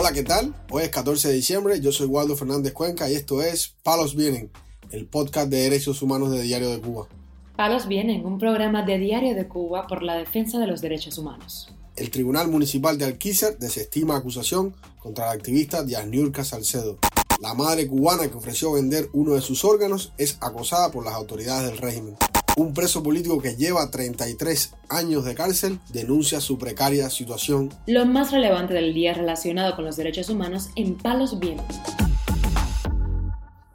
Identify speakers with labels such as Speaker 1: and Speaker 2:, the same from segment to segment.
Speaker 1: Hola, ¿qué tal? Hoy es 14 de diciembre, yo soy Waldo Fernández Cuenca y esto es Palos Vienen, el podcast de derechos humanos de Diario de Cuba.
Speaker 2: Palos Vienen, un programa de Diario de Cuba por la defensa de los derechos humanos.
Speaker 1: El Tribunal Municipal de Alquizar desestima acusación contra la activista Niurka Salcedo. La madre cubana que ofreció vender uno de sus órganos es acosada por las autoridades del régimen. Un preso político que lleva 33 años de cárcel denuncia su precaria situación.
Speaker 2: Lo más relevante del día relacionado con los derechos humanos en Palos Vientos.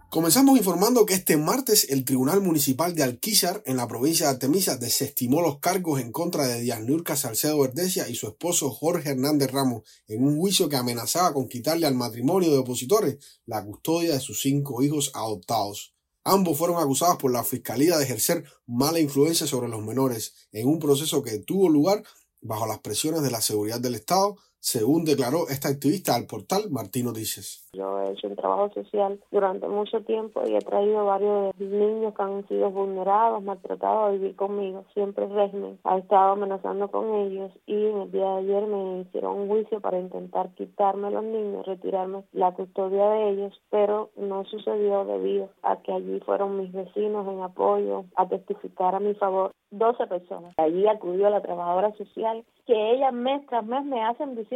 Speaker 1: Comenzamos informando que este martes el Tribunal Municipal de Alquizar en la provincia de Artemisa desestimó los cargos en contra de Díaz Nurca Salcedo Verdesia y su esposo Jorge Hernández Ramos en un juicio que amenazaba con quitarle al matrimonio de opositores la custodia de sus cinco hijos adoptados. Ambos fueron acusados por la Fiscalía de ejercer mala influencia sobre los menores en un proceso que tuvo lugar bajo las presiones de la seguridad del Estado, según declaró esta activista al portal Martín Noticias.
Speaker 3: Yo he hecho un trabajo social durante mucho tiempo y he traído varios niños que han sido vulnerados, maltratados a vivir conmigo. Siempre el régimen ha estado amenazando con ellos y en el día de ayer me hicieron un juicio para intentar quitarme los niños, retirarme la custodia de ellos, pero no sucedió debido a que allí fueron mis vecinos en apoyo a testificar a mi favor 12 personas. Allí acudió la trabajadora social, que ellas mes tras mes me hacen visitas,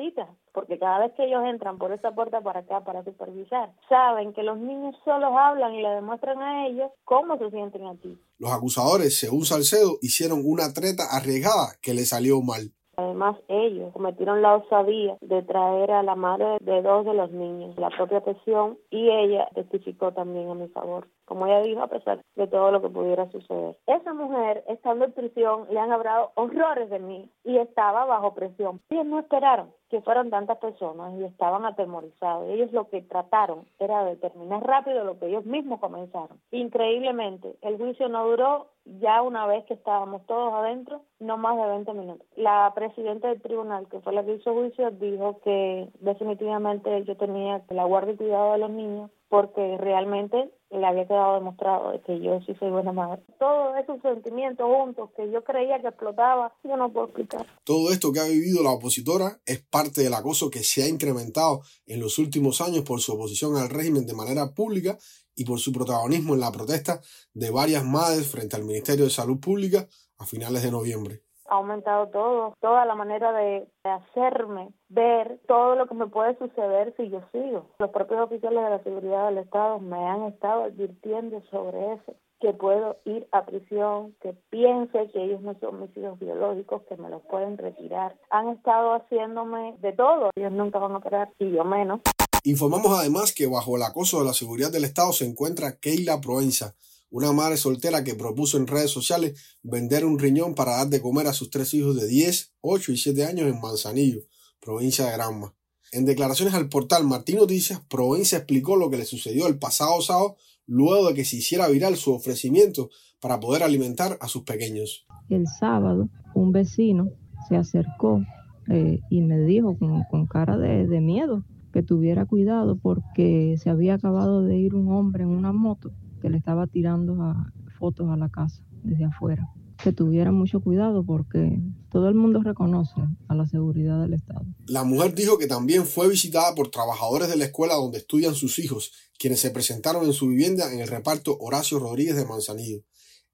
Speaker 3: porque cada vez que ellos entran por esa puerta para acá para supervisar, saben que los niños solos hablan y le demuestran a ellos cómo se sienten aquí.
Speaker 1: Los acusadores, según Salcedo, hicieron una treta arriesgada que le salió mal.
Speaker 3: Además, ellos cometieron la osadía de traer a la madre de dos de los niños, la propia presión, y ella testificó también a mi favor como ella dijo, a pesar de todo lo que pudiera suceder. Esa mujer, estando en prisión, le han hablado horrores de mí y estaba bajo presión. Ellos no esperaron que fueran tantas personas y estaban atemorizados. Ellos lo que trataron era de terminar rápido lo que ellos mismos comenzaron. Increíblemente, el juicio no duró ya una vez que estábamos todos adentro, no más de 20 minutos. La presidenta del tribunal, que fue la que hizo juicio, dijo que definitivamente yo tenía la guardia y cuidado de los niños porque realmente le había quedado demostrado que yo sí soy buena madre. Todos esos sentimientos juntos que yo creía que explotaba, yo no puedo explicar.
Speaker 1: Todo esto que ha vivido la opositora es parte del acoso que se ha incrementado en los últimos años por su oposición al régimen de manera pública y por su protagonismo en la protesta de varias madres frente al Ministerio de Salud Pública a finales de noviembre
Speaker 3: ha aumentado todo, toda la manera de, hacerme ver todo lo que me puede suceder si yo sigo. Los propios oficiales de la seguridad del Estado me han estado advirtiendo sobre eso que puedo ir a prisión, que piense que ellos no son mis hijos biológicos, que me los pueden retirar. Han estado haciéndome de todo, ellos nunca van a operar y yo menos.
Speaker 1: Informamos además que bajo el acoso de la seguridad del Estado se encuentra Keila Proenza, una madre soltera que propuso en redes sociales vender un riñón para dar de comer a sus tres hijos de 10, 8 y 7 años en Manzanillo, provincia de Granma. En declaraciones al portal Martín Noticias, Provincia explicó lo que le sucedió el pasado sábado luego de que se hiciera viral su ofrecimiento para poder alimentar a sus pequeños.
Speaker 4: El sábado un vecino se acercó eh, y me dijo con, cara de, de miedo que tuviera cuidado porque se había acabado de ir un hombre en una moto que le estaba tirando fotos a la casa desde afuera. Que tuviera mucho cuidado porque todo el mundo reconoce a la seguridad del Estado.
Speaker 1: La mujer dijo que también fue visitada por trabajadores de la escuela donde estudian sus hijos, quienes se presentaron en su vivienda en el reparto Horacio Rodríguez de Manzanillo.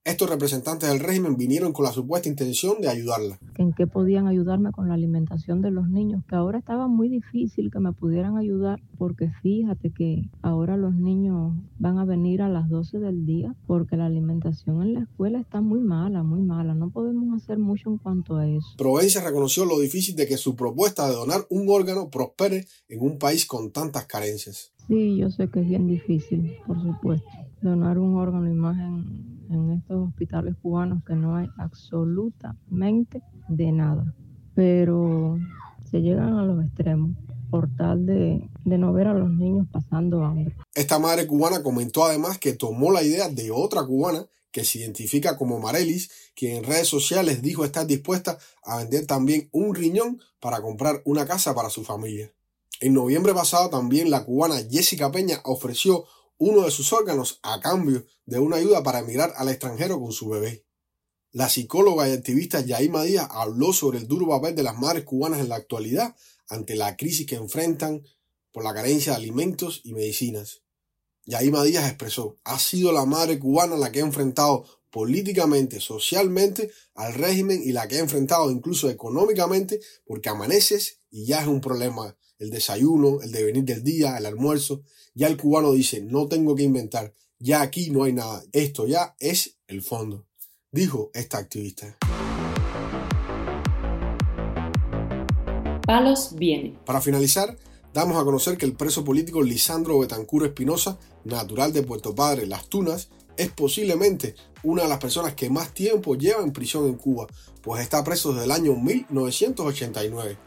Speaker 1: Estos representantes del régimen vinieron con la supuesta intención de ayudarla.
Speaker 4: ¿En qué podían ayudarme con la alimentación de los niños? Que ahora estaba muy difícil que me pudieran ayudar porque fíjate que ahora los niños van a venir a las 12 del día porque la alimentación en la escuela está muy mala, muy mala. No podemos hacer mucho en cuanto a eso.
Speaker 1: Provencia reconoció lo difícil de que su propuesta de donar un órgano prospere en un país con tantas carencias.
Speaker 4: Sí, yo sé que es bien difícil, por supuesto. Donar un órgano imagen en estos hospitales cubanos que no hay absolutamente de nada. Pero se llegan a los extremos por tal de, de, no ver a los niños pasando hambre.
Speaker 1: Esta madre cubana comentó además que tomó la idea de otra cubana que se identifica como Marelis, quien en redes sociales dijo estar dispuesta a vender también un riñón para comprar una casa para su familia. En noviembre pasado también la cubana Jessica Peña ofreció uno de sus órganos a cambio de una ayuda para emigrar al extranjero con su bebé. La psicóloga y activista Yaima Díaz habló sobre el duro papel de las madres cubanas en la actualidad ante la crisis que enfrentan por la carencia de alimentos y medicinas. Yaima Díaz expresó, ha sido la madre cubana la que ha enfrentado políticamente, socialmente al régimen y la que ha enfrentado incluso económicamente porque amaneces y ya es un problema el desayuno, el devenir del día, el almuerzo. Ya el cubano dice, no tengo que inventar, ya aquí no hay nada, esto ya es el fondo, dijo esta activista.
Speaker 2: Palos viene.
Speaker 1: Para finalizar, damos a conocer que el preso político Lisandro Betancuro Espinosa, natural de Puerto Padre, Las Tunas, es posiblemente una de las personas que más tiempo lleva en prisión en Cuba, pues está preso desde el año 1989.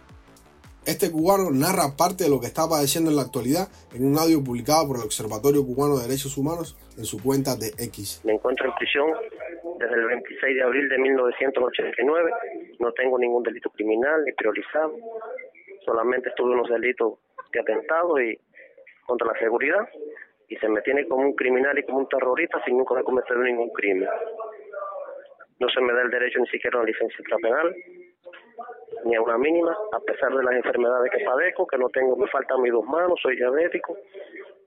Speaker 1: Este cubano narra parte de lo que está padeciendo en la actualidad en un audio publicado por el Observatorio Cubano de Derechos Humanos en su cuenta de X.
Speaker 5: Me encuentro en prisión desde el 26 de abril de 1989. No tengo ningún delito criminal ni priorizado. Solamente estuve unos delitos de atentado y contra la seguridad y se me tiene como un criminal y como un terrorista sin nunca haber cometido ningún crimen. No se me da el derecho ni siquiera a una licencia penal, ni a una mínima, a pesar de las enfermedades que padezco, que no tengo, me faltan mis dos manos, soy diabético,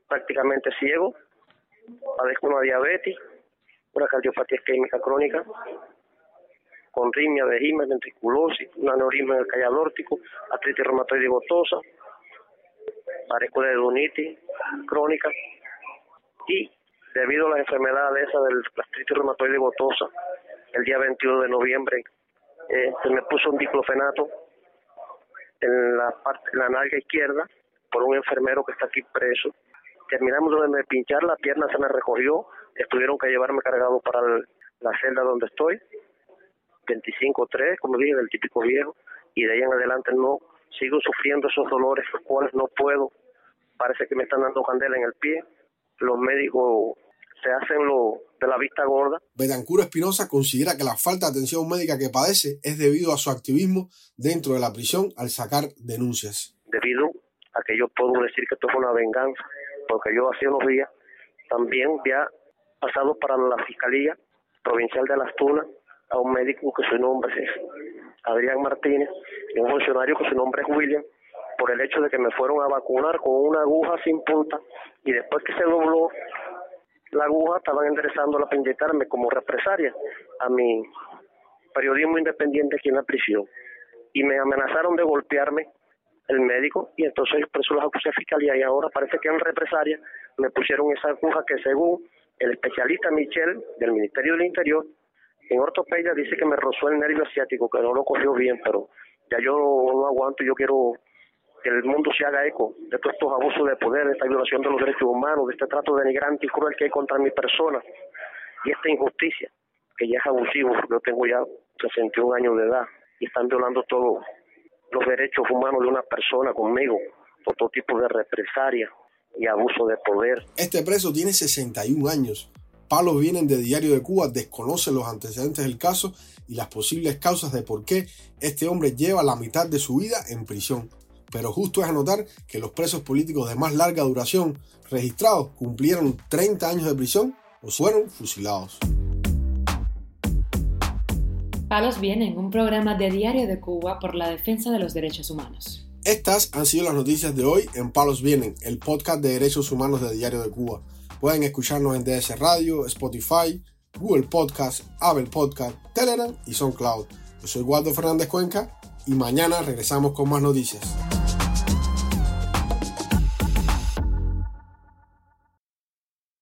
Speaker 5: prácticamente ciego, padezco una diabetes, una cardiopatía isquémica crónica, con ritmia, vejimas, ventriculosis, una aneurisma en el callo órtico, artritis reumatoide gotosa, padezco de dunitis crónica y debido a las enfermedades esa del artritis reumatoide gotosa, el día 21 de noviembre se me puso un diclofenato en la parte, en la nalga izquierda por un enfermero que está aquí preso. Terminamos de pinchar, la pierna se me recogió, tuvieron que llevarme cargado para la celda donde estoy, 25-3, como dije, del típico viejo, y de ahí en adelante no, sigo sufriendo esos dolores, los cuales no puedo, parece que me están dando candela en el pie, los médicos se hacen lo de la vista gorda.
Speaker 1: Betancuro Espinosa considera que la falta de atención médica que padece es debido a su activismo dentro de la prisión al sacar denuncias.
Speaker 5: Debido a que yo puedo decir que esto es una venganza, porque yo hace unos días también había pasado para la Fiscalía Provincial de Las Tunas a un médico que su nombre es Adrián Martínez y un funcionario que su nombre es William, por el hecho de que me fueron a vacunar con una aguja sin punta y después que se dobló la aguja estaban enderezándola para inyectarme como represalia a mi periodismo independiente aquí en la prisión. Y me amenazaron de golpearme el médico y entonces por eso los acusé a fiscalía y ahora parece que en represalia me pusieron esa aguja que según el especialista Michel del Ministerio del Interior en ortopedia dice que me rozó el nervio asiático, que no lo cogió bien, pero ya yo no aguanto, yo quiero que el mundo se haga eco de todos estos abusos de poder, de esta violación de los derechos humanos, de este trato denigrante y cruel que hay contra mi persona y esta injusticia, que ya es abusivo, yo tengo ya 61 años de edad y están violando todos los derechos humanos de una persona conmigo por todo tipo de represalia y abuso de poder.
Speaker 1: Este preso tiene 61 años. Palos vienen de Diario de Cuba, desconoce los antecedentes del caso y las posibles causas de por qué este hombre lleva la mitad de su vida en prisión pero justo es anotar que los presos políticos de más larga duración registrados cumplieron 30 años de prisión o fueron fusilados.
Speaker 2: Palos Vienen, un programa de Diario de Cuba por la defensa de los derechos humanos.
Speaker 1: Estas han sido las noticias de hoy en Palos Vienen, el podcast de derechos humanos de Diario de Cuba. Pueden escucharnos en DS Radio, Spotify, Google Podcast, Apple Podcast, Telegram y SoundCloud. Yo soy Waldo Fernández Cuenca y mañana regresamos con más noticias.